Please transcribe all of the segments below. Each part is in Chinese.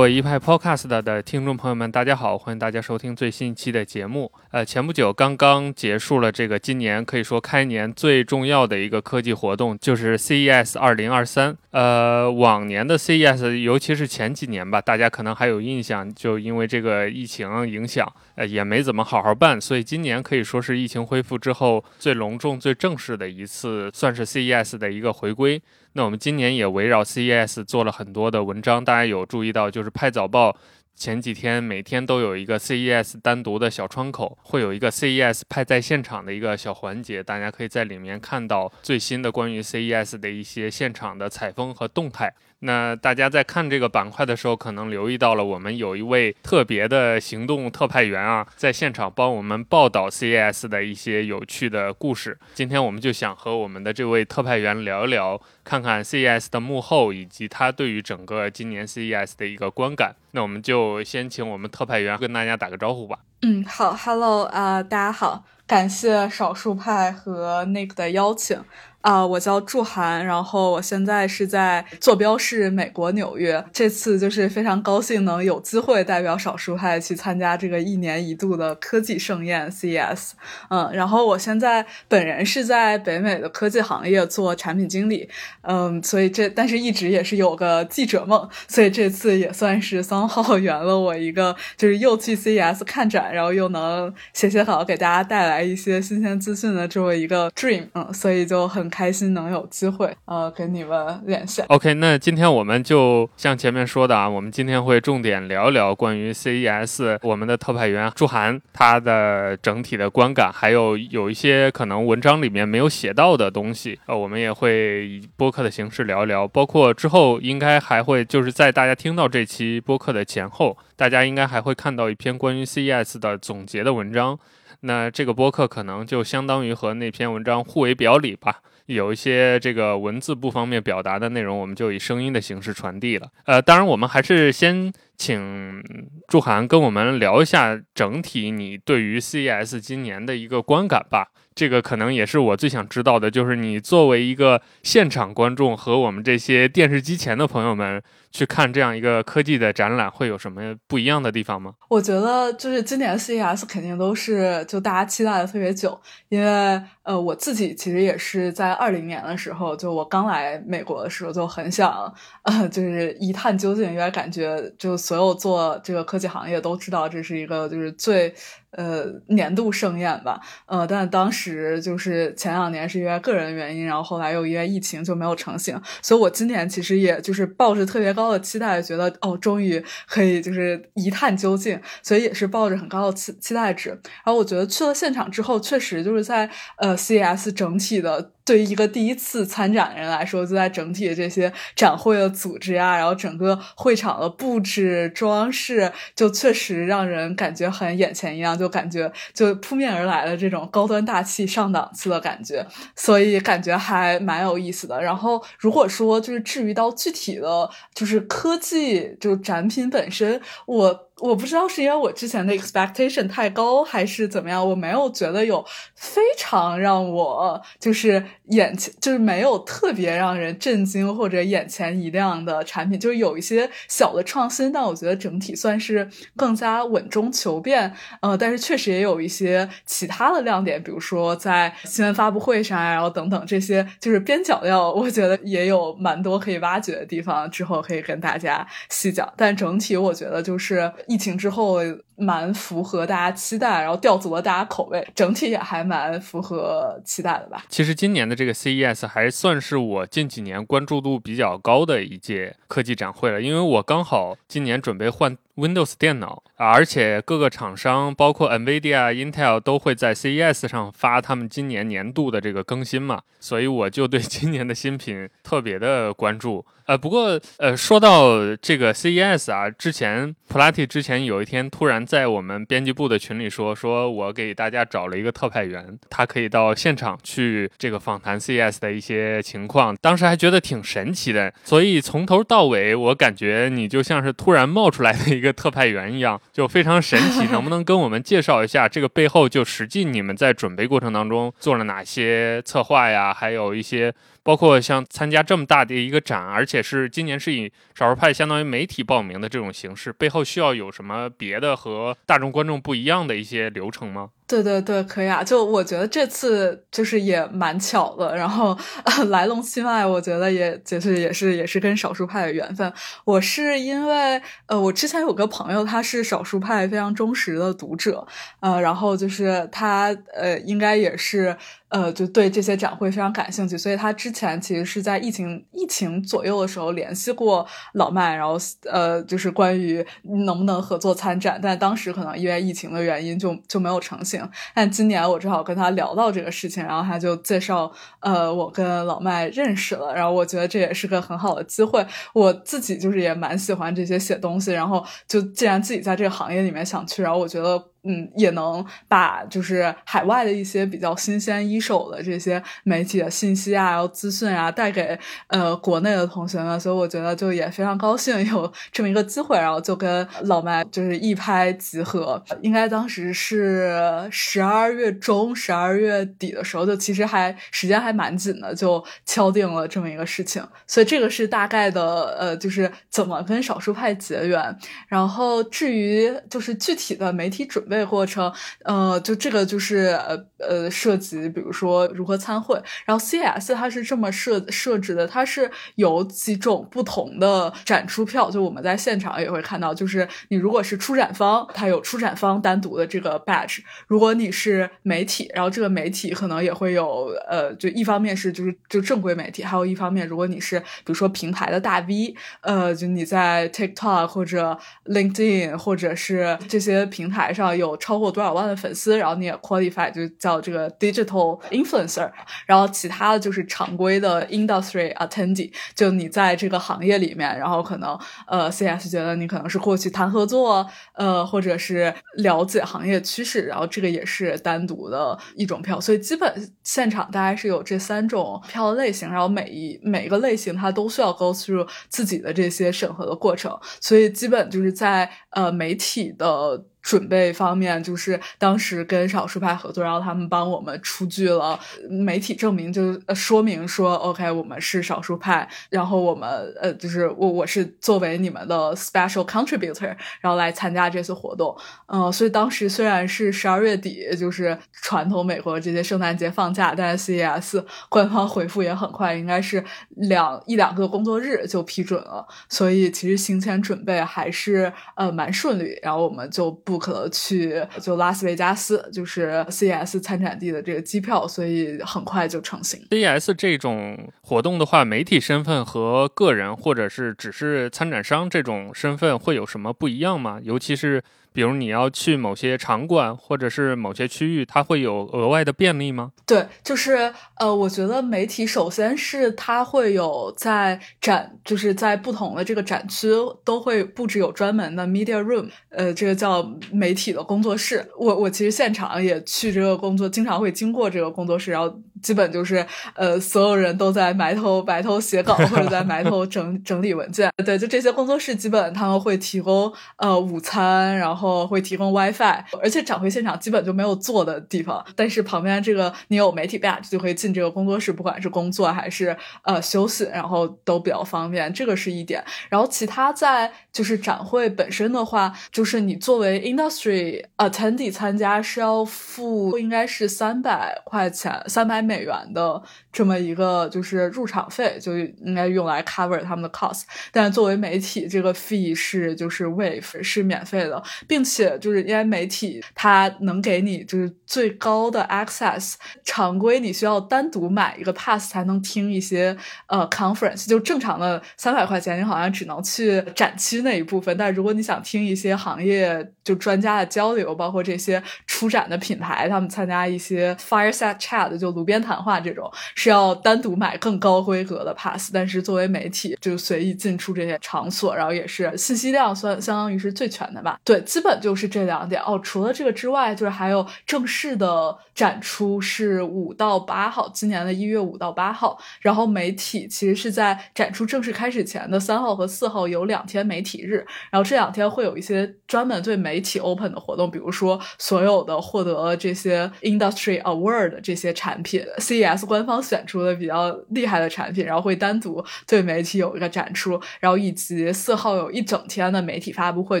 各位一派 Podcast 的听众朋友们，大家好，欢迎大家收听最新一期的节目。呃，前不久刚刚结束了这个今年可以说开年最重要的一个科技活动，就是 CES 2023。呃，往年的 CES，尤其是前几年吧，大家可能还有印象，就因为这个疫情影响，呃，也没怎么好好办，所以今年可以说是疫情恢复之后最隆重、最正式的一次，算是 CES 的一个回归。那我们今年也围绕 CES 做了很多的文章，大家有注意到，就是拍早报前几天每天都有一个 CES 单独的小窗口，会有一个 CES 派在现场的一个小环节，大家可以在里面看到最新的关于 CES 的一些现场的采风和动态。那大家在看这个板块的时候，可能留意到了，我们有一位特别的行动特派员啊，在现场帮我们报道 CES 的一些有趣的故事。今天我们就想和我们的这位特派员聊一聊，看看 CES 的幕后，以及他对于整个今年 CES 的一个观感。那我们就先请我们特派员跟大家打个招呼吧。嗯，好，Hello 啊，大家好，感谢少数派和 Nick 的邀请。啊，我叫祝涵，然后我现在是在坐标是美国纽约。这次就是非常高兴能有机会代表少数派去参加这个一年一度的科技盛宴 CES。嗯，然后我现在本人是在北美的科技行业做产品经理。嗯，所以这但是一直也是有个记者梦，所以这次也算是三号圆了我一个，就是又去 CES 看展，然后又能写写稿给大家带来一些新鲜资讯的这么一个 dream。嗯，所以就很。开心能有机会呃跟你们连线。OK，那今天我们就像前面说的啊，我们今天会重点聊聊关于 CES 我们的特派员朱涵他的整体的观感，还有有一些可能文章里面没有写到的东西，呃，我们也会以播客的形式聊一聊。包括之后应该还会就是在大家听到这期播客的前后，大家应该还会看到一篇关于 CES 的总结的文章。那这个播客可能就相当于和那篇文章互为表里吧。有一些这个文字不方便表达的内容，我们就以声音的形式传递了。呃，当然，我们还是先请祝涵跟我们聊一下整体你对于 CES 今年的一个观感吧。这个可能也是我最想知道的，就是你作为一个现场观众和我们这些电视机前的朋友们。去看这样一个科技的展览会有什么不一样的地方吗？我觉得就是今年 CES 肯定都是就大家期待的特别久，因为呃我自己其实也是在二零年的时候，就我刚来美国的时候就很想呃就是一探究竟，因为感觉就所有做这个科技行业都知道这是一个就是最呃年度盛宴吧，呃但当时就是前两年是因为个人原因，然后后来又因为疫情就没有成型，所以我今年其实也就是抱着特别。高的期待，觉得哦，终于可以就是一探究竟，所以也是抱着很高的期期待值。然后我觉得去了现场之后，确实就是在呃，CS 整体的。对于一个第一次参展的人来说，就在整体的这些展会的组织啊，然后整个会场的布置装饰，就确实让人感觉很眼前一亮，就感觉就扑面而来的这种高端大气上档次的感觉，所以感觉还蛮有意思的。然后如果说就是至于到具体的，就是科技就展品本身，我。我不知道是因为我之前的 expectation 太高还是怎么样，我没有觉得有非常让我就是眼前就是没有特别让人震惊或者眼前一亮的产品，就是有一些小的创新，但我觉得整体算是更加稳中求变。呃，但是确实也有一些其他的亮点，比如说在新闻发布会上啊，然后等等这些就是边角料，我觉得也有蛮多可以挖掘的地方，之后可以跟大家细讲。但整体我觉得就是。疫情之后蛮符合大家期待，然后吊足了大家口味，整体也还蛮符合期待的吧。其实今年的这个 CES 还算是我近几年关注度比较高的一届科技展会了，因为我刚好今年准备换 Windows 电脑，而且各个厂商包括 NVIDIA、Intel 都会在 CES 上发他们今年年度的这个更新嘛，所以我就对今年的新品特别的关注。呃，不过呃，说到这个 CES 啊，之前普拉提之前有一天突然在我们编辑部的群里说，说我给大家找了一个特派员，他可以到现场去这个访谈 CES 的一些情况。当时还觉得挺神奇的，所以从头到尾我感觉你就像是突然冒出来的一个特派员一样，就非常神奇。能不能跟我们介绍一下这个背后就实际你们在准备过程当中做了哪些策划呀？还有一些包括像参加这么大的一个展，而且是今年是以少数派相当于媒体报名的这种形式，背后需要有什么别的和大众观众不一样的一些流程吗？对对对，可以啊！就我觉得这次就是也蛮巧的，然后 来龙去脉，我觉得也就是也是也是跟少数派的缘分。我是因为呃，我之前有个朋友，他是少数派非常忠实的读者，呃，然后就是他呃，应该也是。呃，就对这些展会非常感兴趣，所以他之前其实是在疫情疫情左右的时候联系过老麦，然后呃，就是关于能不能合作参展，但当时可能因为疫情的原因就就没有成型。但今年我正好跟他聊到这个事情，然后他就介绍呃，我跟老麦认识了，然后我觉得这也是个很好的机会。我自己就是也蛮喜欢这些写东西，然后就既然自己在这个行业里面想去，然后我觉得。嗯，也能把就是海外的一些比较新鲜一手的这些媒体的信息啊，资讯啊，带给呃国内的同学们，所以我觉得就也非常高兴有这么一个机会，然后就跟老麦就是一拍即合，应该当时是十二月中、十二月底的时候，就其实还时间还蛮紧的，就敲定了这么一个事情，所以这个是大概的呃，就是怎么跟少数派结缘，然后至于就是具体的媒体准。备过程，呃，就这个就是呃呃涉及，比如说如何参会，然后 CS 它是这么设设置的，它是有几种不同的展出票，就我们在现场也会看到，就是你如果是出展方，它有出展方单独的这个 badge，如果你是媒体，然后这个媒体可能也会有，呃，就一方面是就是就正规媒体，还有一方面如果你是比如说平台的大 V，呃，就你在 TikTok 或者 LinkedIn 或者是这些平台上。有超过多少万的粉丝，然后你也 qualify 就叫这个 digital influencer，然后其他的就是常规的 industry attendee，就你在这个行业里面，然后可能呃 CS 觉得你可能是过去谈合作，呃或者是了解行业趋势，然后这个也是单独的一种票，所以基本现场大概是有这三种票的类型，然后每一每一个类型它都需要 go through 自己的这些审核的过程，所以基本就是在呃媒体的。准备方面，就是当时跟少数派合作，然后他们帮我们出具了媒体证明，就说明说，OK，我们是少数派，然后我们呃，就是我我是作为你们的 special contributor，然后来参加这次活动，嗯，所以当时虽然是十二月底，就是传统美国这些圣诞节放假，但是 CES 官方回复也很快，应该是两一两个工作日就批准了，所以其实行前准备还是呃蛮顺利，然后我们就不。可能去就拉斯维加斯，就是 CES 参展地的这个机票，所以很快就成型。CES 这种活动的话，媒体身份和个人或者是只是参展商这种身份会有什么不一样吗？尤其是。比如你要去某些场馆或者是某些区域，它会有额外的便利吗？对，就是呃，我觉得媒体首先是它会有在展，就是在不同的这个展区都会布置有专门的 media room，呃，这个叫媒体的工作室。我我其实现场也去这个工作，经常会经过这个工作室，然后基本就是呃，所有人都在埋头埋头写稿或者在埋头整 整理文件。对，就这些工作室基本他们会提供呃午餐，然后。后会提供 WiFi，而且展会现场基本就没有坐的地方，但是旁边这个你有媒体 badge 就可以进这个工作室，不管是工作还是呃休息，然后都比较方便，这个是一点。然后其他在就是展会本身的话，就是你作为 industry attendee 参加是要付应该是三百块钱，三百美元的这么一个就是入场费，就应该用来 cover 他们的 cost。但作为媒体，这个 fee 是就是 wave 是免费的。并且就是因为媒体它能给你就是最高的 access，常规你需要单独买一个 pass 才能听一些呃 conference，就正常的三百块钱你好像只能去展区那一部分，但如果你想听一些行业就专家的交流，包括这些出展的品牌他们参加一些 fireside chat 就炉边谈话这种，是要单独买更高规格的 pass，但是作为媒体就随意进出这些场所，然后也是信息量算相当于是最全的吧，对。基基本就是这两点哦。除了这个之外，就是还有正式的展出是五到八号，今年的一月五到八号。然后媒体其实是在展出正式开始前的三号和四号有两天媒体日，然后这两天会有一些专门对媒体 open 的活动，比如说所有的获得这些 industry award 的这些产品，CES 官方选出的比较厉害的产品，然后会单独对媒体有一个展出，然后以及四号有一整天的媒体发布会，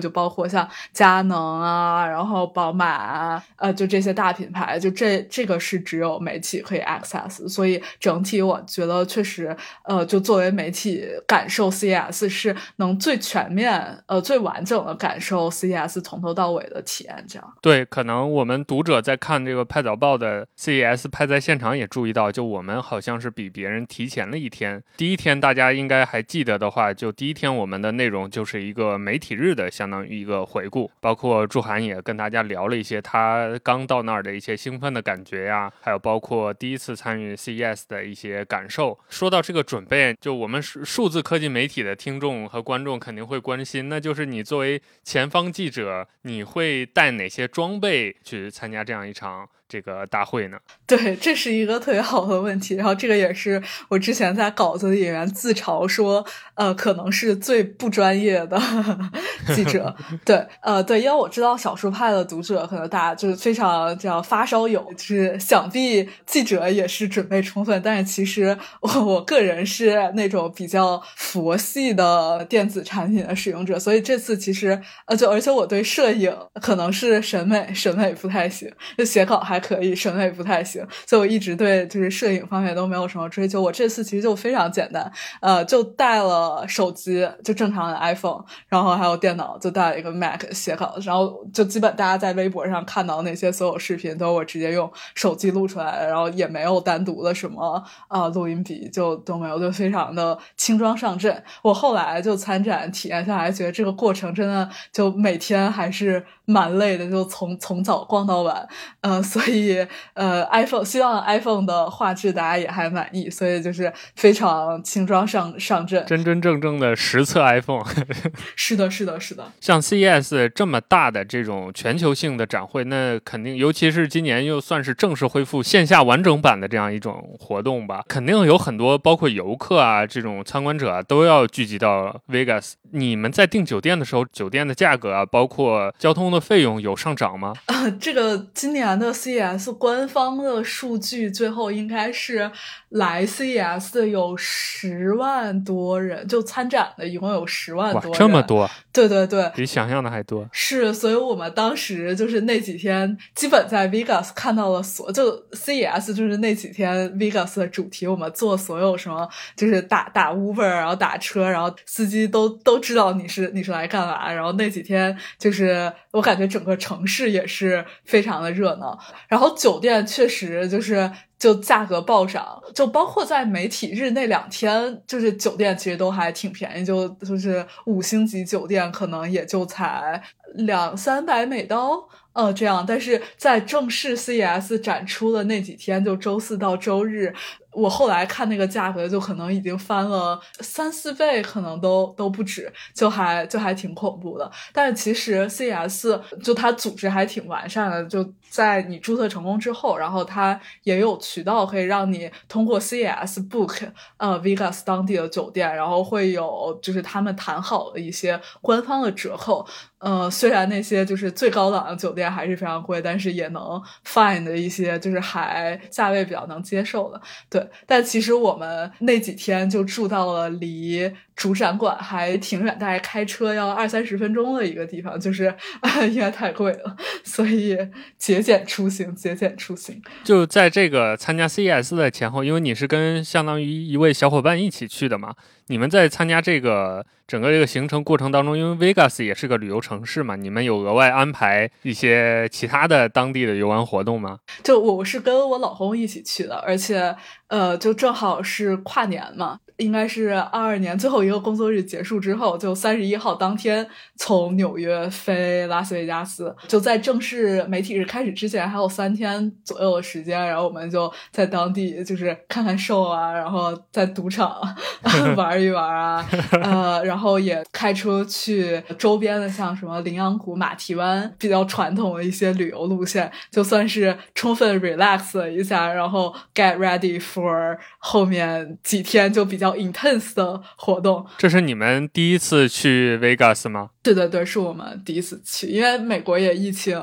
就包括像佳能啊，然后宝马啊，呃，就这些大品牌，就这这个是只有媒体可以 access，所以整体我觉得确实，呃，就作为媒体感受 CES 是能最全面、呃最完整的感受 CES 从头到尾的体验，这样。对，可能我们读者在看这个拍早报的 CES 拍在现场也注意到，就我们好像是比别人提前了一天。第一天大家应该还记得的话，就第一天我们的内容就是一个媒体日的，相当于一个回顾，包括祝涵也跟大家聊了一些他刚到那儿的一些兴奋的感觉呀，还有包括第一次参与 CES 的一些感受。说到这个准备，就我们数数字科技媒体的听众和观众肯定会关心，那就是你作为前方记者，你会带哪些装备去参加这样一场？这个大会呢？对，这是一个特别好的问题。然后这个也是我之前在稿子里面自嘲说，呃，可能是最不专业的 记者。对，呃，对，因为我知道小说派的读者可能大家就是非常叫发烧友，就是想必记者也是准备充分。但是其实我我个人是那种比较佛系的电子产品的使用者，所以这次其实呃，就而且我对摄影可能是审美审美不太行，就写稿还。可以，审美不太行，所以我一直对就是摄影方面都没有什么追求。我这次其实就非常简单，呃，就带了手机，就正常的 iPhone，然后还有电脑，就带了一个 Mac 写稿，然后就基本大家在微博上看到那些所有视频，都是我直接用手机录出来的，然后也没有单独的什么啊录音笔，就都没有，就非常的轻装上阵。我后来就参展体验下来，觉得这个过程真的就每天还是蛮累的，就从从早逛到晚，呃，所以。所以，呃，iPhone 希望 iPhone 的画质大家也还满意，所以就是非常轻装上上阵，真真正正的实测 iPhone。是的，是的，是的。像 CES 这么大的这种全球性的展会，那肯定，尤其是今年又算是正式恢复线下完整版的这样一种活动吧，肯定有很多包括游客啊这种参观者啊都要聚集到 Vegas。你们在订酒店的时候，酒店的价格啊，包括交通的费用有上涨吗？啊，这个今年的 CES 官方的数据最后应该是来 CES 的有十万多人，就参展的一共有十万多人，这么多？对对对，比想象的还多。是，所以我们当时就是那几天，基本在 Vegas 看到了所，就 CES 就是那几天 Vegas 的主题，我们做所有什么，就是打打 Uber，然后打车，然后司机都都。知道你是你是来干嘛，然后那几天就是我感觉整个城市也是非常的热闹，然后酒店确实就是就价格暴涨，就包括在媒体日那两天，就是酒店其实都还挺便宜，就就是五星级酒店可能也就才两三百美刀。呃，这样，但是在正式 CES 展出的那几天，就周四到周日，我后来看那个价格，就可能已经翻了三四倍，可能都都不止，就还就还挺恐怖的。但是其实 CES 就它组织还挺完善的，就在你注册成功之后，然后它也有渠道可以让你通过 CES book 呃 Vegas 当地的酒店，然后会有就是他们谈好的一些官方的折扣。呃，虽然那些就是最高档的酒店还是非常贵，但是也能 find 一些就是还价位比较能接受的。对，但其实我们那几天就住到了离主展馆还挺远，大概开车要二三十分钟的一个地方，就是啊 因为太贵了，所以节俭出行，节俭出行。就在这个参加 CES 的前后，因为你是跟相当于一位小伙伴一起去的嘛。你们在参加这个整个这个行程过程当中，因为 Vegas 也是个旅游城市嘛，你们有额外安排一些其他的当地的游玩活动吗？就我是跟我老公一起去的，而且呃，就正好是跨年嘛。应该是二二年最后一个工作日结束之后，就三十一号当天从纽约飞拉斯维加斯，就在正式媒体日开始之前还有三天左右的时间，然后我们就在当地就是看看 show 啊，然后在赌场 玩一玩啊，呃，然后也开车去周边的像什么羚羊谷、马蹄湾比较传统的一些旅游路线，就算是充分 relax 了一下，然后 get ready for 后面几天就比较。较 intense 的活动。这是你们第一次去 Vegas 吗？对对对，是我们第一次去，因为美国也疫情，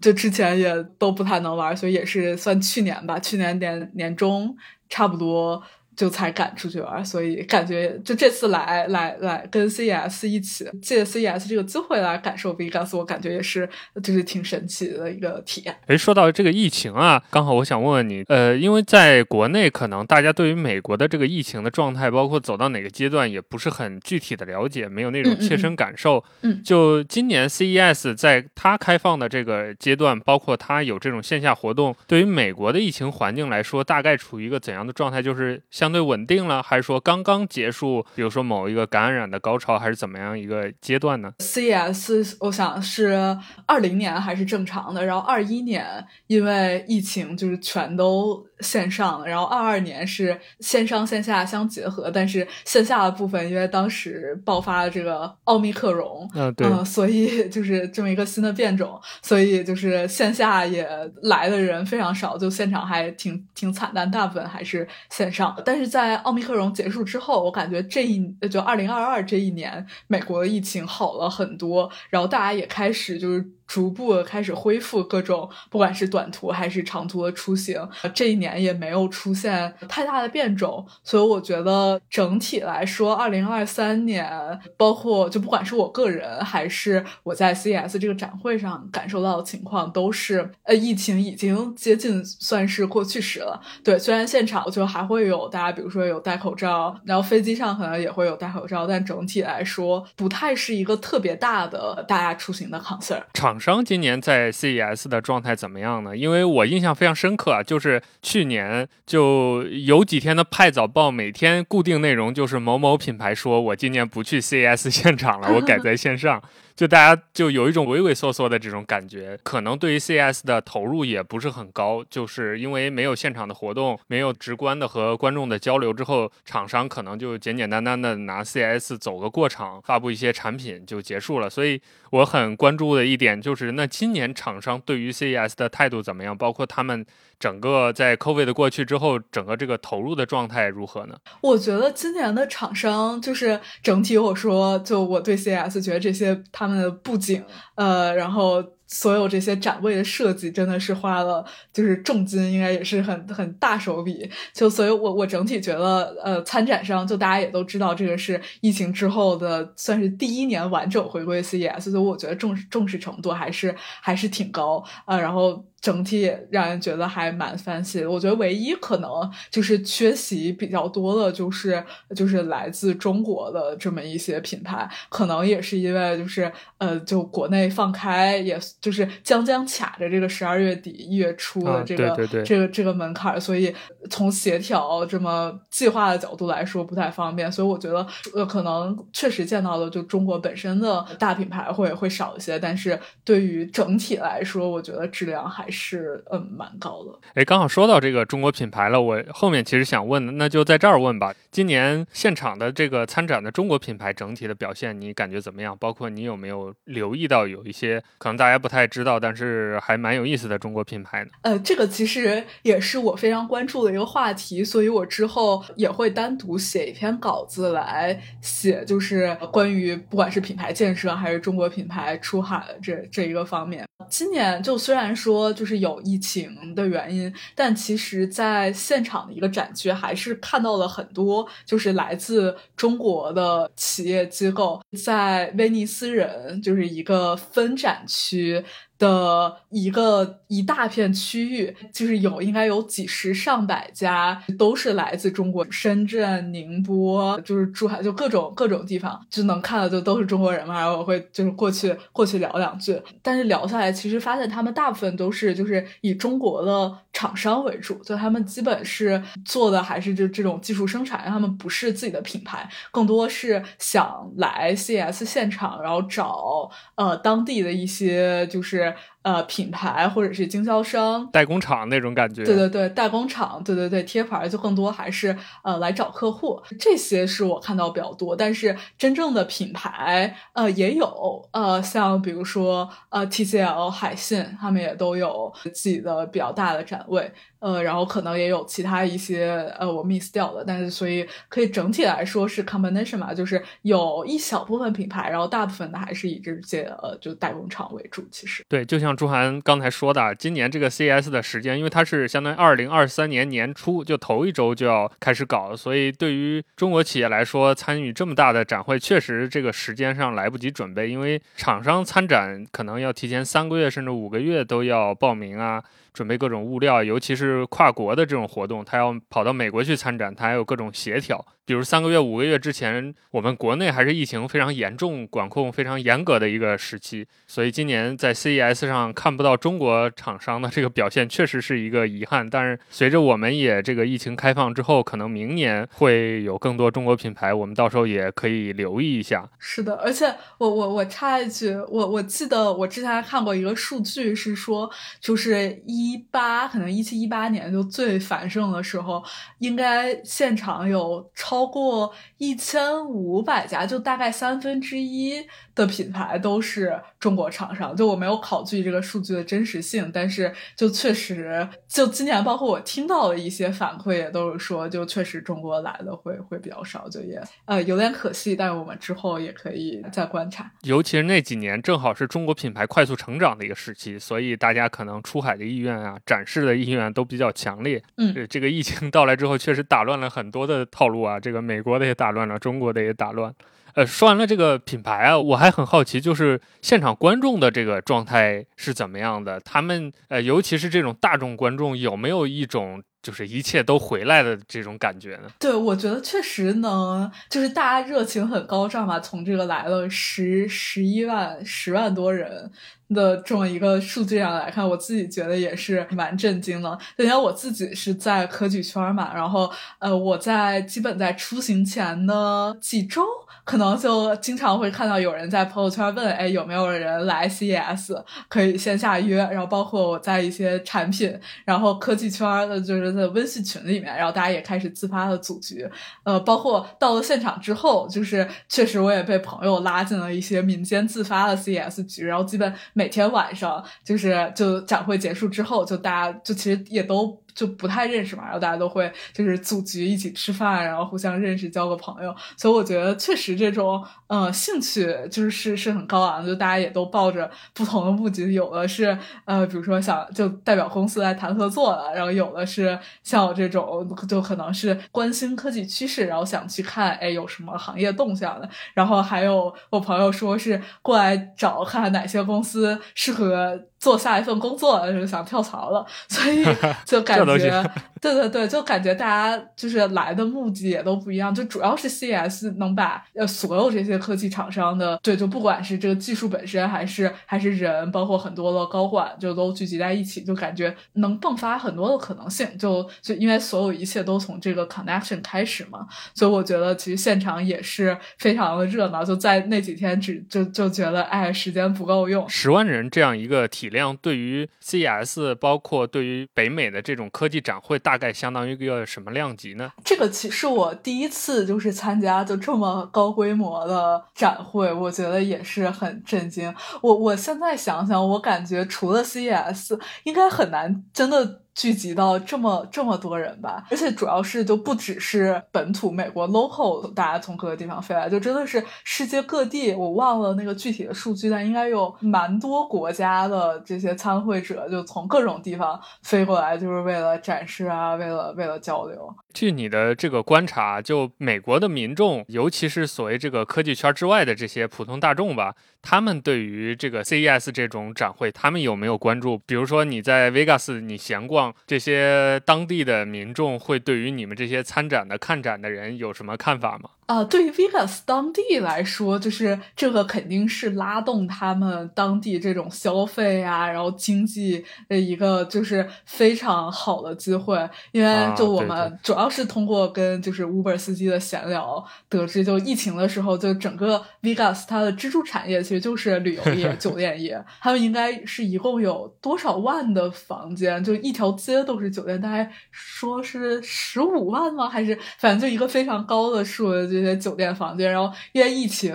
就之前也都不太能玩，所以也是算去年吧，去年年年中差不多。就才敢出去玩，所以感觉就这次来来来跟 CES 一起借 CES 这个机会来感受 Vegas，我感觉也是就是挺神奇的一个体验。哎，说到这个疫情啊，刚好我想问问你，呃，因为在国内可能大家对于美国的这个疫情的状态，包括走到哪个阶段，也不是很具体的了解，没有那种切身感受。嗯，就今年 CES 在它开放的这个阶段，包括它有这种线下活动，对于美国的疫情环境来说，大概处于一个怎样的状态？就是相对稳定了，还是说刚刚结束？比如说某一个感染的高潮，还是怎么样一个阶段呢？CES 我想是二零年还是正常的，然后二一年因为疫情就是全都。线上，然后二二年是线上线下相结合，但是线下的部分因为当时爆发了这个奥密克戎，嗯，对，所以 就是这么一个新的变种，所以就是线下也来的人非常少，就现场还挺挺惨淡，大部分还是线上。但但是在奥密克戎结束之后，我感觉这一就二零二二这一年，美国的疫情好了很多，然后大家也开始就是。逐步开始恢复各种，不管是短途还是长途的出行，这一年也没有出现太大的变种，所以我觉得整体来说，二零二三年，包括就不管是我个人还是我在 CES 这个展会上感受到的情况，都是呃，疫情已经接近算是过去时了。对，虽然现场就还会有大家，比如说有戴口罩，然后飞机上可能也会有戴口罩，但整体来说，不太是一个特别大的大家出行的 concern。厂商今年在 CES 的状态怎么样呢？因为我印象非常深刻啊，就是去年就有几天的派早报，每天固定内容就是某某品牌说我今年不去 CES 现场了，我改在线上。就大家就有一种畏畏缩缩的这种感觉，可能对于 CS 的投入也不是很高，就是因为没有现场的活动，没有直观的和观众的交流之后，厂商可能就简简单单的拿 CS 走个过场，发布一些产品就结束了。所以我很关注的一点就是，那今年厂商对于 CS 的态度怎么样？包括他们。整个在 COVID 的过去之后，整个这个投入的状态如何呢？我觉得今年的厂商就是整体，我说就我对 CS 觉得这些他们的布景，呃，然后。所有这些展位的设计真的是花了就是重金，应该也是很很大手笔。就所以，我我整体觉得，呃，参展商就大家也都知道，这个是疫情之后的算是第一年完整回归 CES，所以我觉得重视重视程度还是还是挺高啊。然后整体让人觉得还蛮 fancy 的。我觉得唯一可能就是缺席比较多的，就是就是来自中国的这么一些品牌，可能也是因为就是呃，就国内放开也。就是将将卡着这个十二月底一月初的这个这个这个门槛，所以从协调这么计划的角度来说不太方便，所以我觉得呃可能确实见到的就中国本身的大品牌会会少一些，但是对于整体来说，我觉得质量还是嗯蛮高的。哎，刚好说到这个中国品牌了，我后面其实想问的，那就在这儿问吧。今年现场的这个参展的中国品牌整体的表现，你感觉怎么样？包括你有没有留意到有一些可能大家不太知道，但是还蛮有意思的中国品牌呢？呃，这个其实也是我非常关注的一个话题，所以我之后也会单独写一篇稿子来写，就是关于不管是品牌建设还是中国品牌出海的这这一个方面。今年就虽然说就就是有疫情的原因，但其实在现场的一个展区还是看到了很多就是来自中国的企业机构在威尼斯人就是一个分展区。的一个一大片区域，就是有应该有几十上百家，都是来自中国深圳、宁波，就是珠海，就各种各种地方，就能看到就都是中国人嘛。然后我会就是过去过去聊两句，但是聊下来，其实发现他们大部分都是就是以中国的厂商为主，就他们基本是做的还是就这种技术生产，他们不是自己的品牌，更多是想来 CS 现场，然后找呃当地的一些就是。是呃品牌或者是经销商、代工厂那种感觉。对对对，代工厂，对对对，贴牌就更多还是呃来找客户，这些是我看到比较多。但是真正的品牌呃也有，呃像比如说呃 TCL、海信，他们也都有自己的比较大的展位。呃，然后可能也有其他一些呃我 miss 掉的，但是所以可以整体来说是 combination 嘛，就是有一小部分品牌，然后大部分的还是以这些呃就代工厂为主。其实对，就像朱涵刚才说的，今年这个 CES 的时间，因为它是相当于二零二三年年初就头一周就要开始搞，所以对于中国企业来说，参与这么大的展会，确实这个时间上来不及准备，因为厂商参展可能要提前三个月甚至五个月都要报名啊。准备各种物料，尤其是跨国的这种活动，他要跑到美国去参展，他还有各种协调。比如三个月、五个月之前，我们国内还是疫情非常严重、管控非常严格的一个时期，所以今年在 CES 上看不到中国厂商的这个表现，确实是一个遗憾。但是随着我们也这个疫情开放之后，可能明年会有更多中国品牌，我们到时候也可以留意一下。是的，而且我我我插一句，我我记得我之前还看过一个数据，是说就是一八可能一七一八年就最繁盛的时候，应该现场有超。过一千五百家，就大概三分之一的品牌都是中国厂商。就我没有考据这个数据的真实性，但是就确实，就今年包括我听到的一些反馈也都是说，就确实中国来的会会比较少，就也呃有点可惜。但是我们之后也可以再观察。尤其是那几年，正好是中国品牌快速成长的一个时期，所以大家可能出海的意愿啊，展示的意愿都比较强烈。嗯，这个疫情到来之后，确实打乱了很多的套路啊。这个美国的也打乱了，中国的也打乱。呃，说完了这个品牌啊，我还很好奇，就是现场观众的这个状态是怎么样的？他们呃，尤其是这种大众观众，有没有一种就是一切都回来的这种感觉呢？对，我觉得确实能，就是大家热情很高涨吧。从这个来了十十一万、十万多人。的这么一个数据上来看，我自己觉得也是蛮震惊的。首先我自己是在科技圈嘛，然后呃，我在基本在出行前的几周，可能就经常会看到有人在朋友圈问，哎，有没有人来 CES 可以线下约？然后包括我在一些产品，然后科技圈的就是在微信群里面，然后大家也开始自发的组局。呃，包括到了现场之后，就是确实我也被朋友拉进了一些民间自发的 CES 局，然后基本每。每天晚上就是就展会结束之后，就大家就其实也都。就不太认识嘛，然后大家都会就是组局一起吃饭，然后互相认识，交个朋友。所以我觉得确实这种呃兴趣就是是是很高昂，就大家也都抱着不同的目的，有的是呃比如说想就代表公司来谈合作的，然后有的是像我这种就可能是关心科技趋势，然后想去看哎有什么行业动向的。然后还有我朋友说是过来找看哪些公司适合做下一份工作，就是想跳槽了，所以 就感。觉，对对对，就感觉大家就是来的目的也都不一样，就主要是 CES 能把呃所有这些科技厂商的，对，就不管是这个技术本身，还是还是人，包括很多的高管，就都聚集在一起，就感觉能迸发很多的可能性。就就因为所有一切都从这个 connection 开始嘛，所以我觉得其实现场也是非常的热闹。就在那几天，只就就觉得哎，时间不够用。十万人这样一个体量，对于 CES，包括对于北美的这种。科技展会大概相当于一个什么量级呢？这个其实我第一次就是参加就这么高规模的展会，我觉得也是很震惊。我我现在想想，我感觉除了 CES，应该很难真的。聚集到这么这么多人吧，而且主要是就不只是本土美国 local，大家从各个地方飞来，就真的是世界各地。我忘了那个具体的数据，但应该有蛮多国家的这些参会者就从各种地方飞过来，就是为了展示啊，为了为了交流。据你的这个观察，就美国的民众，尤其是所谓这个科技圈之外的这些普通大众吧，他们对于这个 CES 这种展会，他们有没有关注？比如说你在 Vegas 你闲逛。这些当地的民众会对于你们这些参展的看展的人有什么看法吗？啊，对于 Vegas 当地来说，就是这个肯定是拉动他们当地这种消费啊，然后经济的一个就是非常好的机会。因为就我们主要是通过跟就是 Uber 司机的闲聊得知，就疫情的时候，就整个 Vegas 它的支柱产业其实就是旅游业、酒店业。他们应该是一共有多少万的房间？就一条街都是酒店，大概说是十五万吗？还是反正就一个非常高的数。这些酒店房间，然后因为疫情，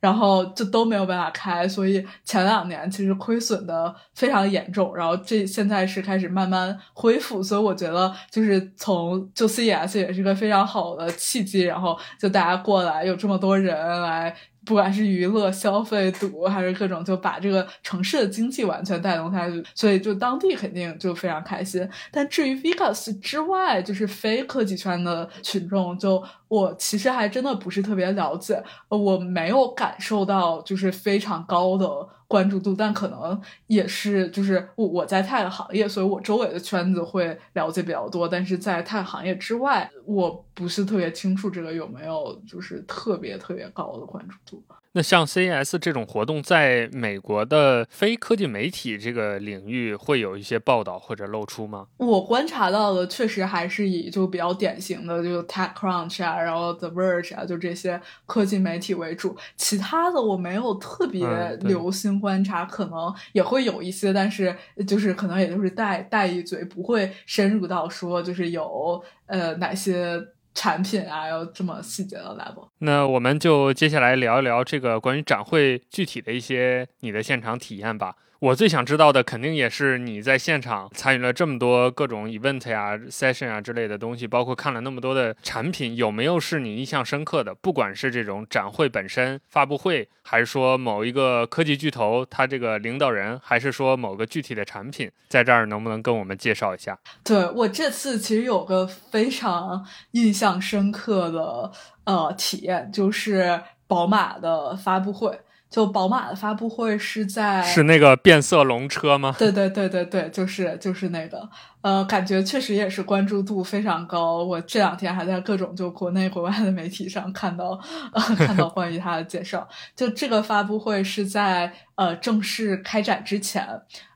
然后就都没有办法开，所以前两年其实亏损的非常严重。然后这现在是开始慢慢恢复，所以我觉得就是从就 CES 也是个非常好的契机。然后就大家过来，有这么多人来。不管是娱乐、消费、赌，还是各种，就把这个城市的经济完全带动下去，所以就当地肯定就非常开心。但至于 Vegas 之外，就是非科技圈的群众，就我其实还真的不是特别了解，我没有感受到就是非常高的。关注度，但可能也是就是我我在泰的行业，所以我周围的圈子会了解比较多。但是在泰行业之外，我不是特别清楚这个有没有就是特别特别高的关注度。那像 CES 这种活动，在美国的非科技媒体这个领域会有一些报道或者露出吗？我观察到的确实还是以就比较典型的，就 TechCrunch 啊，然后 The Verge 啊，就这些科技媒体为主。其他的我没有特别留心观察，可能也会有一些，但是就是可能也就是带带一嘴，不会深入到说就是有呃哪些。产品啊，要这么细节的 level。那我们就接下来聊一聊这个关于展会具体的一些你的现场体验吧。我最想知道的，肯定也是你在现场参与了这么多各种 event 呀、session 啊之类的东西，包括看了那么多的产品，有没有是你印象深刻的？不管是这种展会本身、发布会，还是说某一个科技巨头他这个领导人，还是说某个具体的产品，在这儿能不能跟我们介绍一下？对我这次其实有个非常印象深刻的呃体验，就是宝马的发布会。就宝马的发布会是在是那个变色龙车吗？对对对对对，就是就是那个，呃，感觉确实也是关注度非常高。我这两天还在各种就国内国外的媒体上看到，呃，看到关于它的介绍。就这个发布会是在呃正式开展之前，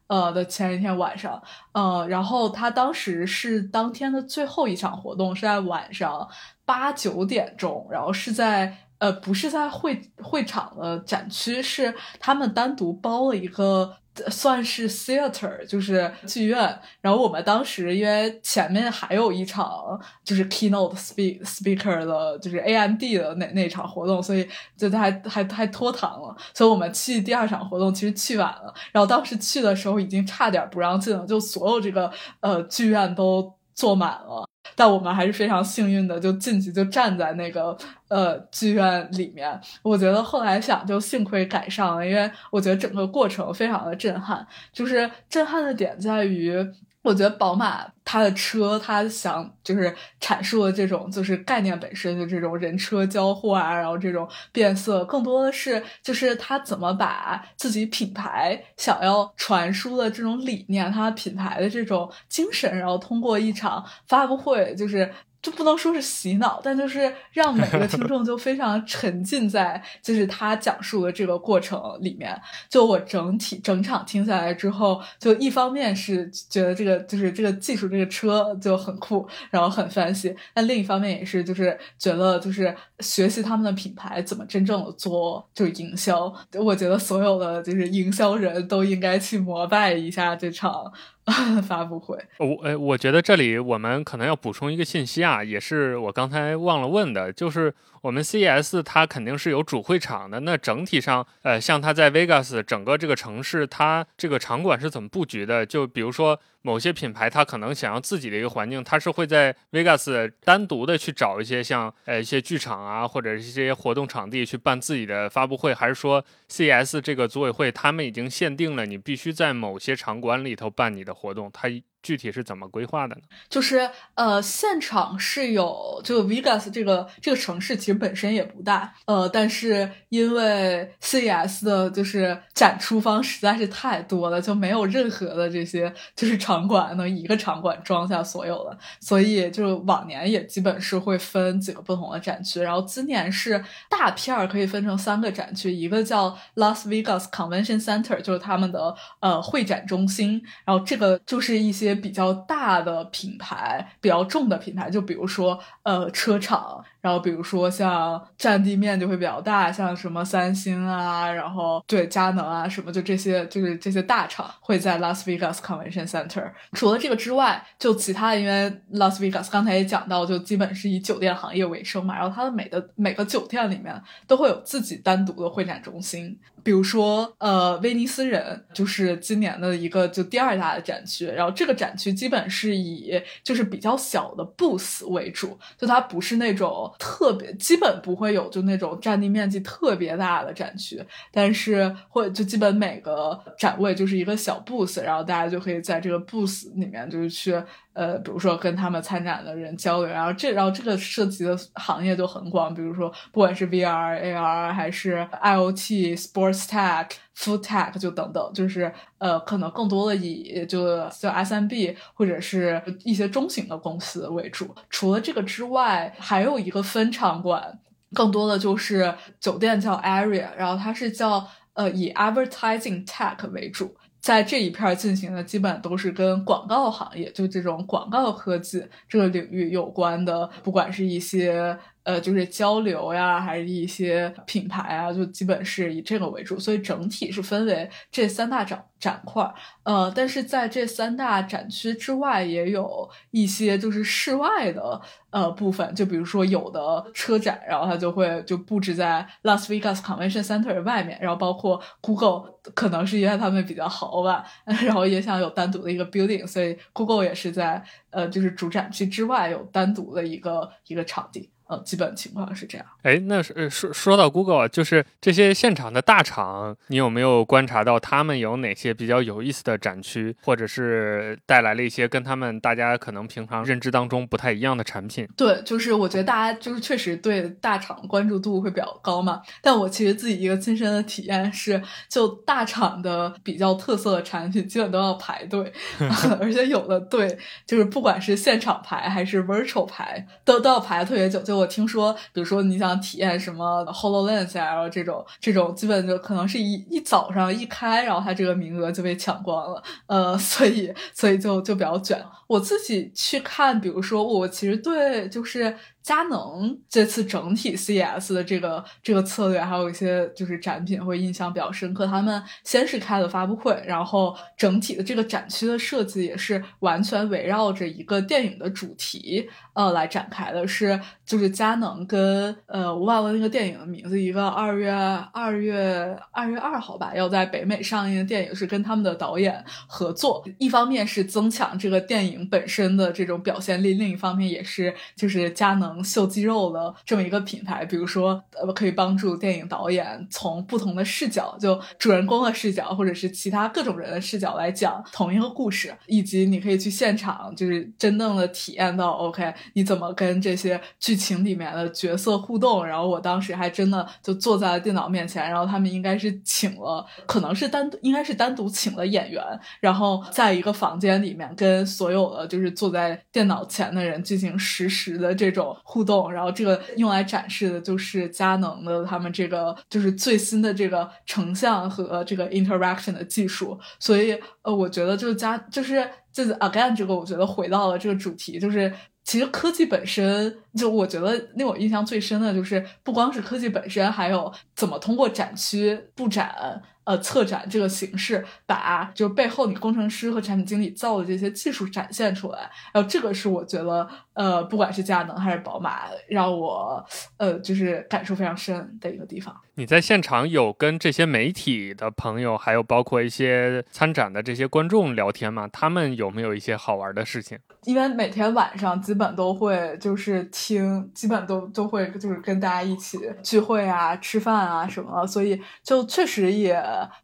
呃的前一天晚上，呃，然后他当时是当天的最后一场活动是在晚上八九点钟，然后是在。呃，不是在会会场的展区，是他们单独包了一个，算是 theater，就是剧院。然后我们当时因为前面还有一场就是 keynote speak speaker 的，就是 AMD 的那那场活动，所以就还还还拖堂了。所以我们去第二场活动其实去晚了。然后当时去的时候已经差点不让进了，就所有这个呃剧院都坐满了。但我们还是非常幸运的，就进去就站在那个呃剧院里面。我觉得后来想，就幸亏赶上了，因为我觉得整个过程非常的震撼。就是震撼的点在于。我觉得宝马它的车，它想就是阐述的这种就是概念本身，就这种人车交互啊，然后这种变色，更多的是就是它怎么把自己品牌想要传输的这种理念，它品牌的这种精神，然后通过一场发布会，就是。就不能说是洗脑，但就是让每个听众就非常沉浸在就是他讲述的这个过程里面。就我整体整场听下来之后，就一方面是觉得这个就是这个技术这个车就很酷，然后很翻新但另一方面也是就是觉得就是学习他们的品牌怎么真正的做就是营销。我觉得所有的就是营销人都应该去膜拜一下这场。发布会，我呃，我觉得这里我们可能要补充一个信息啊，也是我刚才忘了问的，就是我们 CES 它肯定是有主会场的，那整体上，呃，像它在 Vegas 整个这个城市，它这个场馆是怎么布局的？就比如说。某些品牌，它可能想要自己的一个环境，它是会在 Vegas 单独的去找一些像呃一些剧场啊，或者是一些活动场地去办自己的发布会，还是说 CES 这个组委会他们已经限定了你必须在某些场馆里头办你的活动，它具体是怎么规划的呢？就是呃，现场是有就 Vegas 这个这个城市其实本身也不大，呃，但是因为 CES 的就是展出方实在是太多了，就没有任何的这些就是场馆能一个场馆装下所有的，所以就往年也基本是会分几个不同的展区，然后今年是大片儿可以分成三个展区，一个叫 Las Vegas Convention Center，就是他们的呃会展中心，然后这个就是一些比较大的品牌，比较重的品牌，就比如说呃车厂，然后比如说像占地面就会比较大，像什么三星啊，然后对佳能啊什么，就这些就是这些大厂会在 Las Vegas Convention Center。除了这个之外，就其他，因为 Las Vegas 刚才也讲到，就基本是以酒店行业为生嘛，然后它的每的每个酒店里面都会有自己单独的会展中心。比如说，呃，威尼斯人就是今年的一个就第二大的展区，然后这个展区基本是以就是比较小的 booth 为主，就它不是那种特别，基本不会有就那种占地面积特别大的展区，但是会就基本每个展位就是一个小 booth，然后大家就可以在这个 booth 里面就是去。呃，比如说跟他们参展的人交流，然后这然后这个涉及的行业就很广，比如说不管是 VR、AR 还是 IoT、Sports Tech、Food Tech 就等等，就是呃，可能更多的以就叫 SMB 或者是一些中型的公司为主。除了这个之外，还有一个分场馆，更多的就是酒店叫 Area，然后它是叫呃以 Advertising Tech 为主。在这一片进行的基本都是跟广告行业，就这种广告科技这个领域有关的，不管是一些。呃，就是交流呀，还是一些品牌啊，就基本是以这个为主，所以整体是分为这三大展展块。呃，但是在这三大展区之外，也有一些就是室外的呃部分，就比如说有的车展，然后它就会就布置在 Las Vegas Convention Center 外面，然后包括 Google 可能是因为他们比较豪吧，然后也想有单独的一个 building，所以 Google 也是在呃就是主展区之外有单独的一个一个场地。呃，基本情况是这样。哎，那是说说到 Google，就是这些现场的大厂，你有没有观察到他们有哪些比较有意思的展区，或者是带来了一些跟他们大家可能平常认知当中不太一样的产品？对，就是我觉得大家就是确实对大厂关注度会比较高嘛。但我其实自己一个亲身的体验是，就大厂的比较特色的产品，基本都要排队，而且有的队就是不管是现场排还是 virtual 排，都都要排特别久。就我听说，比如说你想体验什么 Hololens 啊，然后这种这种基本就可能是一一早上一开，然后它这个名额就被抢光了，呃，所以所以就就比较卷。我自己去看，比如说我其实对就是。佳能这次整体 CES 的这个这个策略，还有一些就是展品会印象比较深刻。他们先是开了发布会，然后整体的这个展区的设计也是完全围绕着一个电影的主题呃来展开的，是就是佳能跟呃我忘了那个电影的名字，一个二月二月二月二号吧要在北美上映的电影是跟他们的导演合作，一方面是增强这个电影本身的这种表现力，另一方面也是就是佳能。秀肌肉的这么一个品牌，比如说，呃，可以帮助电影导演从不同的视角，就主人公的视角，或者是其他各种人的视角来讲同一个故事，以及你可以去现场，就是真正的体验到，OK，你怎么跟这些剧情里面的角色互动。然后我当时还真的就坐在了电脑面前，然后他们应该是请了，可能是单，应该是单独请了演员，然后在一个房间里面跟所有的就是坐在电脑前的人进行实时的这种。互动，然后这个用来展示的就是佳能的他们这个就是最新的这个成像和这个 interaction 的技术，所以呃，我觉得就是佳就是就是 again 这个，我觉得回到了这个主题，就是其实科技本身，就我觉得令我印象最深的就是不光是科技本身，还有怎么通过展区布展。呃，策展这个形式，把就是背后你工程师和产品经理造的这些技术展现出来，然后这个是我觉得，呃，不管是佳能还是宝马，让我呃就是感受非常深的一个地方。你在现场有跟这些媒体的朋友，还有包括一些参展的这些观众聊天吗？他们有没有一些好玩的事情？因为每天晚上基本都会就是听，基本都都会就是跟大家一起聚会啊、吃饭啊什么，所以就确实也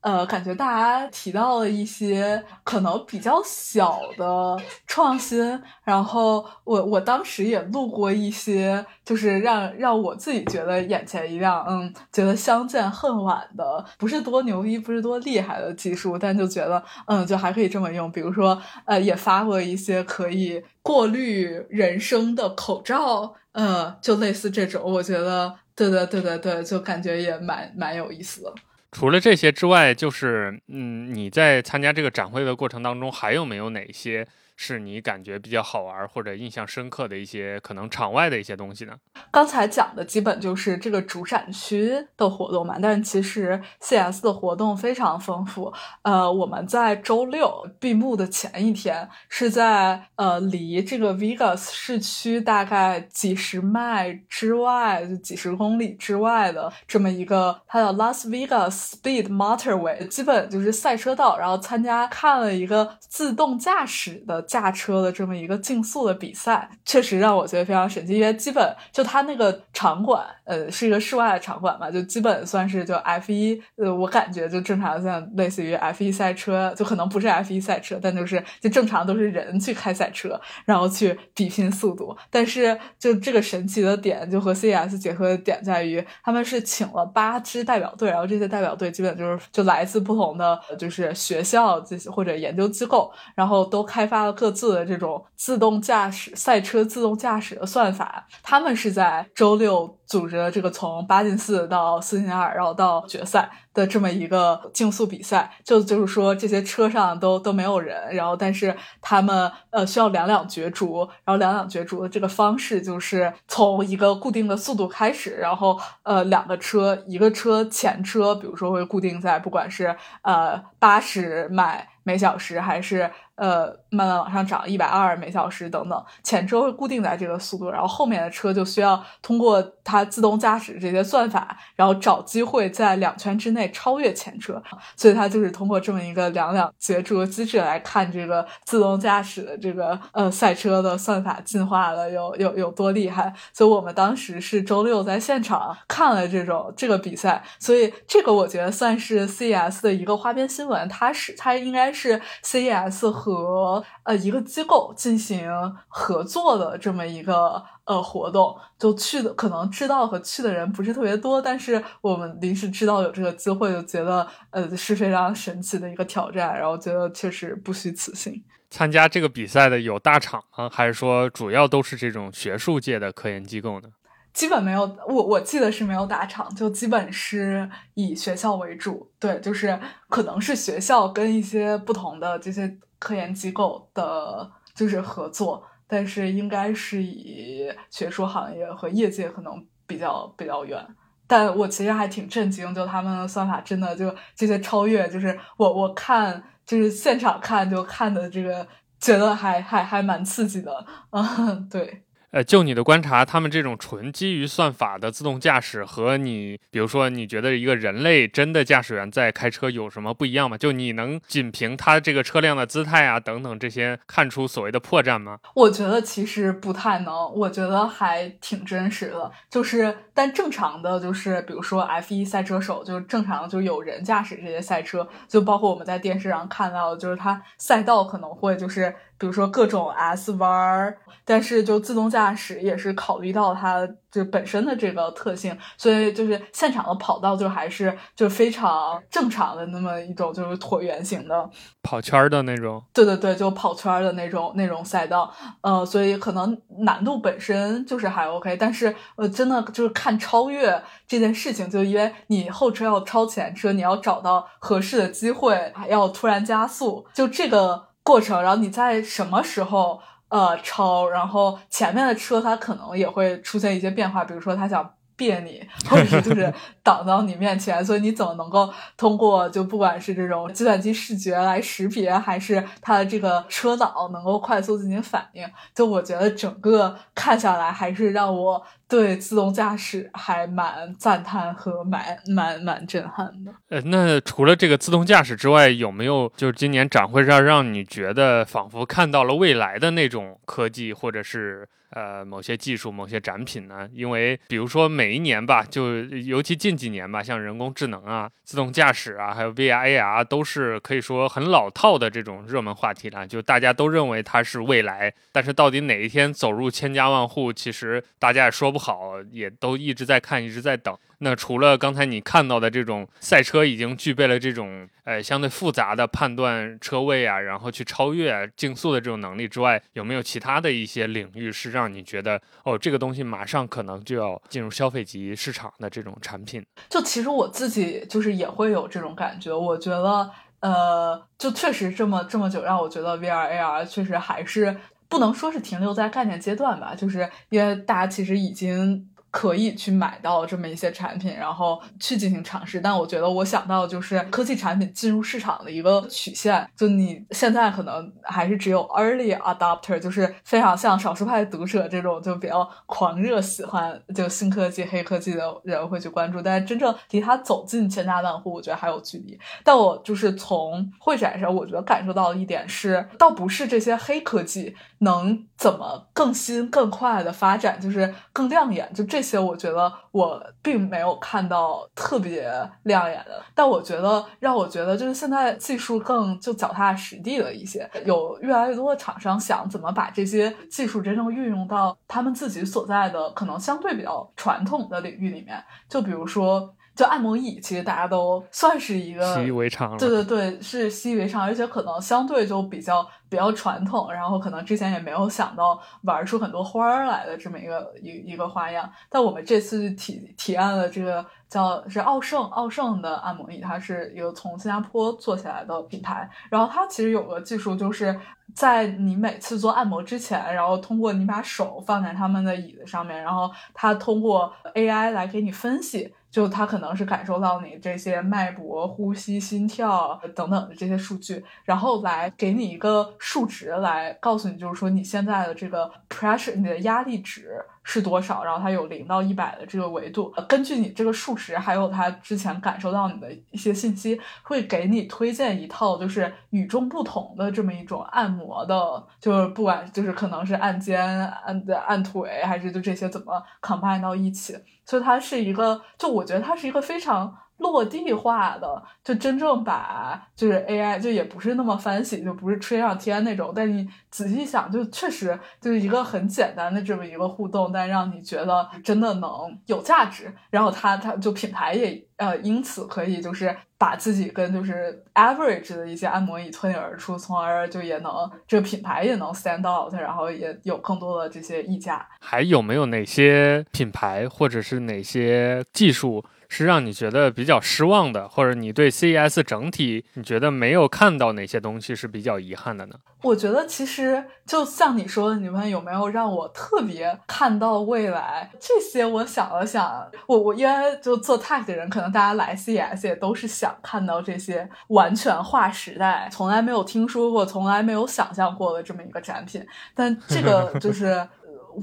呃感觉大家提到了一些可能比较小的创新，然后我我当时也录过一些，就是让让我自己觉得眼前一亮，嗯，觉得相见恨晚的，不是多牛逼，不是多厉害的技术，但就觉得嗯，就还可以这么用，比如说呃，也发过一些可以。过滤人声的口罩，呃，就类似这种，我觉得，对对对对对，就感觉也蛮蛮有意思的。除了这些之外，就是，嗯，你在参加这个展会的过程当中，还有没有哪些？是你感觉比较好玩或者印象深刻的一些可能场外的一些东西呢？刚才讲的基本就是这个主展区的活动嘛，但是其实 CS 的活动非常丰富。呃，我们在周六闭幕的前一天，是在呃离这个 Vegas 市区大概几十迈之外，就几十公里之外的这么一个，它叫 Las Vegas Speed Motorway，基本就是赛车道，然后参加看了一个自动驾驶的。驾车的这么一个竞速的比赛，确实让我觉得非常神奇。因为基本就它那个场馆，呃，是一个室外的场馆嘛，就基本算是就 F 一，呃，我感觉就正常像类似于 F 一赛车，就可能不是 F 一赛车，但就是就正常都是人去开赛车，然后去比拼速度。但是就这个神奇的点，就和 C S 结合的点在于，他们是请了八支代表队，然后这些代表队基本就是就来自不同的就是学校这些或者研究机构，然后都开发了。各自的这种自动驾驶赛车自动驾驶的算法，他们是在周六组织了这个从八进四到四进二，然后到决赛的这么一个竞速比赛。就就是说，这些车上都都没有人，然后但是他们呃需要两两角逐，然后两两角逐的这个方式就是从一个固定的速度开始，然后呃两个车，一个车前车，比如说会固定在不管是呃八十迈每小时还是。呃，慢慢往上涨，一百二每小时等等，前车会固定在这个速度，然后后面的车就需要通过它它自动驾驶这些算法，然后找机会在两圈之内超越前车，所以它就是通过这么一个两两角逐机制来看这个自动驾驶的这个呃赛车的算法进化了有有有多厉害。所以我们当时是周六在现场看了这种这个比赛，所以这个我觉得算是 CES 的一个花边新闻，它是它应该是 CES。和呃一个机构进行合作的这么一个呃活动，就去的可能知道和去的人不是特别多，但是我们临时知道有这个机会，就觉得呃是非常神奇的一个挑战，然后觉得确实不虚此行。参加这个比赛的有大厂吗？还是说主要都是这种学术界的科研机构呢？基本没有，我我记得是没有大厂，就基本是以学校为主。对，就是可能是学校跟一些不同的这些。科研机构的就是合作，但是应该是以学术行业和业界可能比较比较远。但我其实还挺震惊，就他们的算法真的就这些超越，就是我我看就是现场看就看的这个，觉得还还还蛮刺激的。嗯，对。呃，就你的观察，他们这种纯基于算法的自动驾驶和你，比如说，你觉得一个人类真的驾驶员在开车有什么不一样吗？就你能仅凭他这个车辆的姿态啊等等这些看出所谓的破绽吗？我觉得其实不太能，我觉得还挺真实的。就是，但正常的就是，比如说 F 一赛车手，就正常就有人驾驶这些赛车，就包括我们在电视上看到的，就是他赛道可能会就是。比如说各种 S 弯儿，但是就自动驾驶也是考虑到它就本身的这个特性，所以就是现场的跑道就还是就非常正常的那么一种就是椭圆形的跑圈的那种。对对对，就跑圈的那种那种赛道，呃，所以可能难度本身就是还 OK，但是呃，真的就是看超越这件事情，就因为你后车要超前车，你要找到合适的机会，还要突然加速，就这个。过程，然后你在什么时候呃超，然后前面的车它可能也会出现一些变化，比如说它想别你，或者是就 是挡到你面前，所以你怎么能够通过就不管是这种计算机视觉来识别，还是它的这个车脑能够快速进行反应？就我觉得整个看下来，还是让我对自动驾驶还蛮赞叹和蛮蛮蛮震撼的。呃，那除了这个自动驾驶之外，有没有就是今年展会上让你觉得仿佛看到了未来的那种科技，或者是？呃，某些技术、某些展品呢？因为比如说每一年吧，就尤其近几年吧，像人工智能啊、自动驾驶啊，还有 VR、AR，都是可以说很老套的这种热门话题了。就大家都认为它是未来，但是到底哪一天走入千家万户，其实大家也说不好，也都一直在看，一直在等。那除了刚才你看到的这种赛车已经具备了这种呃相对复杂的判断车位啊，然后去超越竞速的这种能力之外，有没有其他的一些领域是让你觉得哦这个东西马上可能就要进入消费级市场的这种产品？就其实我自己就是也会有这种感觉，我觉得呃就确实这么这么久让我觉得 VR AR 确实还是不能说是停留在概念阶段吧，就是因为大家其实已经。可以去买到这么一些产品，然后去进行尝试。但我觉得我想到就是科技产品进入市场的一个曲线，就你现在可能还是只有 early adopter，就是非常像少数派读者这种就比较狂热喜欢就新科技、黑科技的人会去关注。但是真正离他走进千家万户，我觉得还有距离。但我就是从会展上，我觉得感受到的一点是，倒不是这些黑科技能怎么更新、更快的发展，就是更亮眼，就这。些我觉得我并没有看到特别亮眼的，但我觉得让我觉得就是现在技术更就脚踏实地了一些，有越来越多的厂商想怎么把这些技术真正运用到他们自己所在的可能相对比较传统的领域里面，就比如说。就按摩椅，其实大家都算是一个习以为常了。对对对，是习以为常，而且可能相对就比较比较传统，然后可能之前也没有想到玩出很多花儿来的这么一个一一个花样。但我们这次体体验了这个叫是奥盛奥盛的按摩椅，它是一个从新加坡做起来的品牌。然后它其实有个技术，就是在你每次做按摩之前，然后通过你把手放在他们的椅子上面，然后它通过 AI 来给你分析。就他可能是感受到你这些脉搏、呼吸、心跳等等的这些数据，然后来给你一个数值，来告诉你，就是说你现在的这个 pressure，你的压力值是多少。然后它有零到一百的这个维度，根据你这个数值，还有他之前感受到你的一些信息，会给你推荐一套就是与众不同的这么一种按摩的，就是不管就是可能是按肩、按的按腿，还是就这些怎么 combine 到一起。所以它是一个，就我觉得它是一个非常落地化的，就真正把就是 AI 就也不是那么翻喜，就不是吹上天那种。但你仔细想，就确实就是一个很简单的这么一个互动，但让你觉得真的能有价值。然后它它就品牌也呃因此可以就是把自己跟就是 average 的一些按摩椅脱颖而出，从而就也能这个品牌也能 stand out，然后也有更多的这些溢价。还有没有哪些品牌或者是哪些技术？是让你觉得比较失望的，或者你对 CES 整体你觉得没有看到哪些东西是比较遗憾的呢？我觉得其实就像你说的，你们有没有让我特别看到未来？这些我想了想，我我因为就做 tech 的人，可能大家来 CES 也都是想看到这些完全划时代、从来没有听说过、从来没有想象过的这么一个展品。但这个就是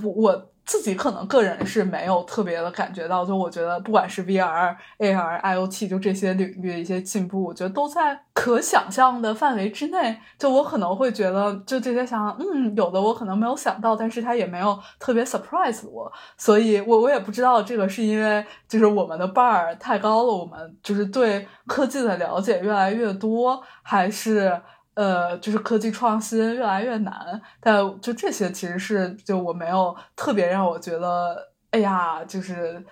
我 我。自己可能个人是没有特别的感觉到，就我觉得不管是 VR、AR、IoT，就这些领域的一些进步，我觉得都在可想象的范围之内。就我可能会觉得，就这些想，嗯，有的我可能没有想到，但是它也没有特别 surprise 我，所以我我也不知道这个是因为就是我们的 bar 太高了，我们就是对科技的了解越来越多，还是？呃，就是科技创新越来越难，但就这些其实是就我没有特别让我觉得，哎呀，就是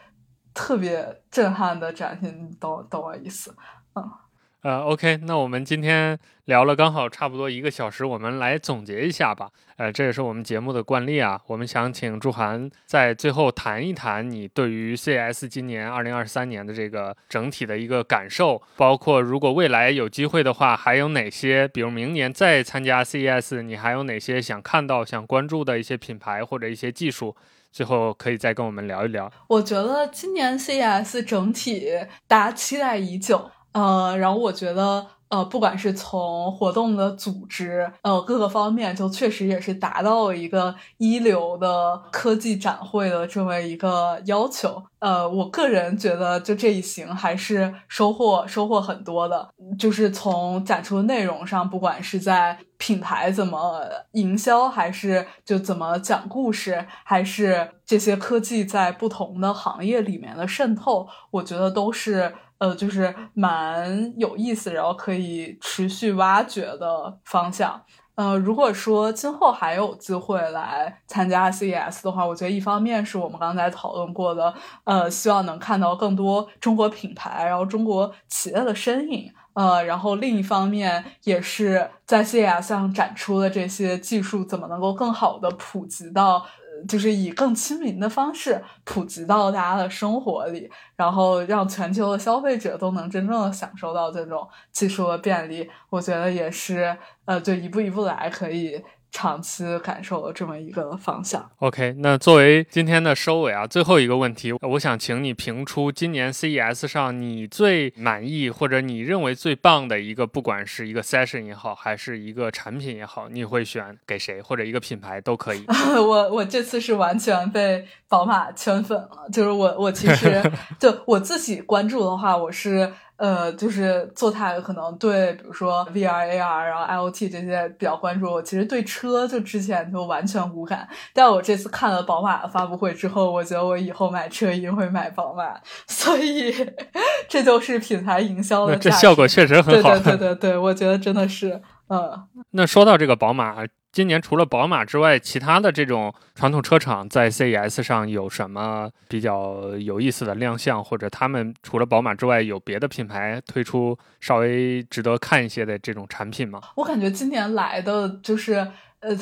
特别震撼的展品，懂懂我意思？嗯。呃，OK，那我们今天聊了刚好差不多一个小时，我们来总结一下吧。呃，这也是我们节目的惯例啊。我们想请祝涵在最后谈一谈你对于 CS 今年二零二三年的这个整体的一个感受，包括如果未来有机会的话，还有哪些，比如明年再参加 CES，你还有哪些想看到、想关注的一些品牌或者一些技术？最后可以再跟我们聊一聊。我觉得今年 CES 整体大家期待已久，呃，然后我觉得。呃，不管是从活动的组织，呃，各个方面，就确实也是达到一个一流的科技展会的这么一个要求。呃，我个人觉得，就这一行还是收获收获很多的。就是从展出的内容上，不管是在品牌怎么营销，还是就怎么讲故事，还是这些科技在不同的行业里面的渗透，我觉得都是。呃，就是蛮有意思，然后可以持续挖掘的方向。呃，如果说今后还有机会来参加 CES 的话，我觉得一方面是我们刚才讨论过的，呃，希望能看到更多中国品牌，然后中国企业的身影。呃，然后另一方面也是在 CES 上展出的这些技术，怎么能够更好的普及到。就是以更亲民的方式普及到大家的生活里，然后让全球的消费者都能真正的享受到这种技术的便利，我觉得也是，呃，就一步一步来可以。长期感受的这么一个方向。OK，那作为今天的收尾啊，最后一个问题，我想请你评出今年 CES 上你最满意或者你认为最棒的一个，不管是一个 session 也好，还是一个产品也好，你会选给谁或者一个品牌都可以。我我这次是完全被宝马圈粉了，就是我我其实 就我自己关注的话，我是。呃，就是做它可能对，比如说 VR、AR，然后 IoT 这些比较关注。我其实对车就之前就完全无感，但我这次看了宝马的发布会之后，我觉得我以后买车一定会买宝马。所以这就是品牌营销的，这效果确实很好。对对对对对，我觉得真的是，嗯。那说到这个宝马。今年除了宝马之外，其他的这种传统车厂在 CES 上有什么比较有意思的亮相，或者他们除了宝马之外，有别的品牌推出稍微值得看一些的这种产品吗？我感觉今年来的就是，呃，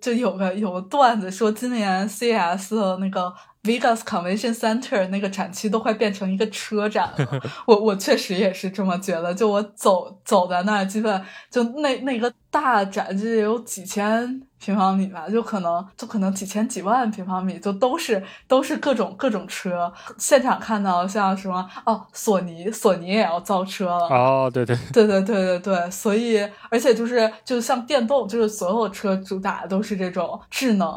就有个有个段子说，今年 CES 的那个 Vegas Convention Center 那个展区都快变成一个车展了。我我确实也是这么觉得，就我走走在那儿，基本就那那个。大展就有几千平方米吧，就可能就可能几千几万平方米，就都是都是各种各种车。现场看到像什么哦，索尼索尼也要造车了哦，对对对对对对对，所以而且就是就像电动，就是所有车主打的都是这种智能，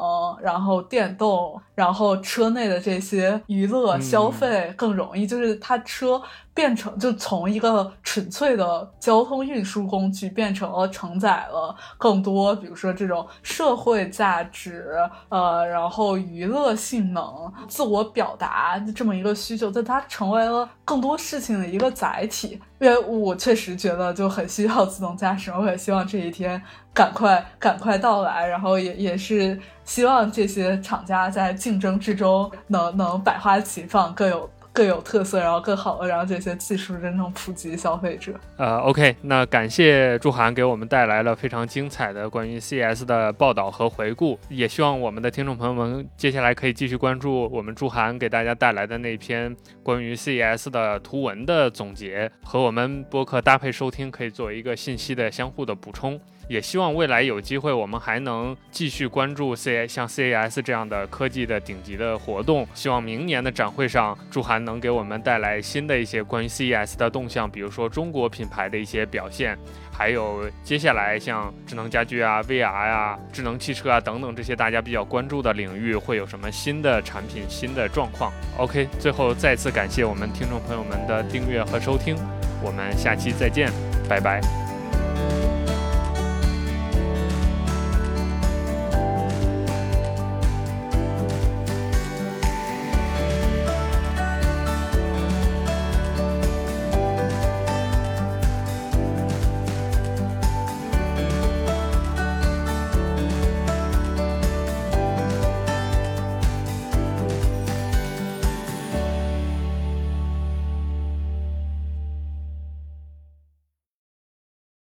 然后电动，然后车内的这些娱乐消费更容易，就是它车。变成就从一个纯粹的交通运输工具，变成了承载了更多，比如说这种社会价值，呃，然后娱乐性能、自我表达这么一个需求，在它成为了更多事情的一个载体。因为我确实觉得就很需要自动驾驶，我也希望这一天赶快赶快到来，然后也也是希望这些厂家在竞争之中能能百花齐放，各有。更有特色，然后更好的让这些技术真正普及消费者。呃，OK，那感谢祝涵给我们带来了非常精彩的关于 CS 的报道和回顾，也希望我们的听众朋友们接下来可以继续关注我们祝涵给大家带来的那篇关于 CS 的图文的总结，和我们播客搭配收听，可以作为一个信息的相互的补充。也希望未来有机会，我们还能继续关注 C 像 CAS 这样的科技的顶级的活动。希望明年的展会上，祝涵能给我们带来新的一些关于 CES 的动向，比如说中国品牌的一些表现，还有接下来像智能家居啊、VR 呀、智能汽车啊等等这些大家比较关注的领域会有什么新的产品、新的状况。OK，最后再次感谢我们听众朋友们的订阅和收听，我们下期再见，拜拜。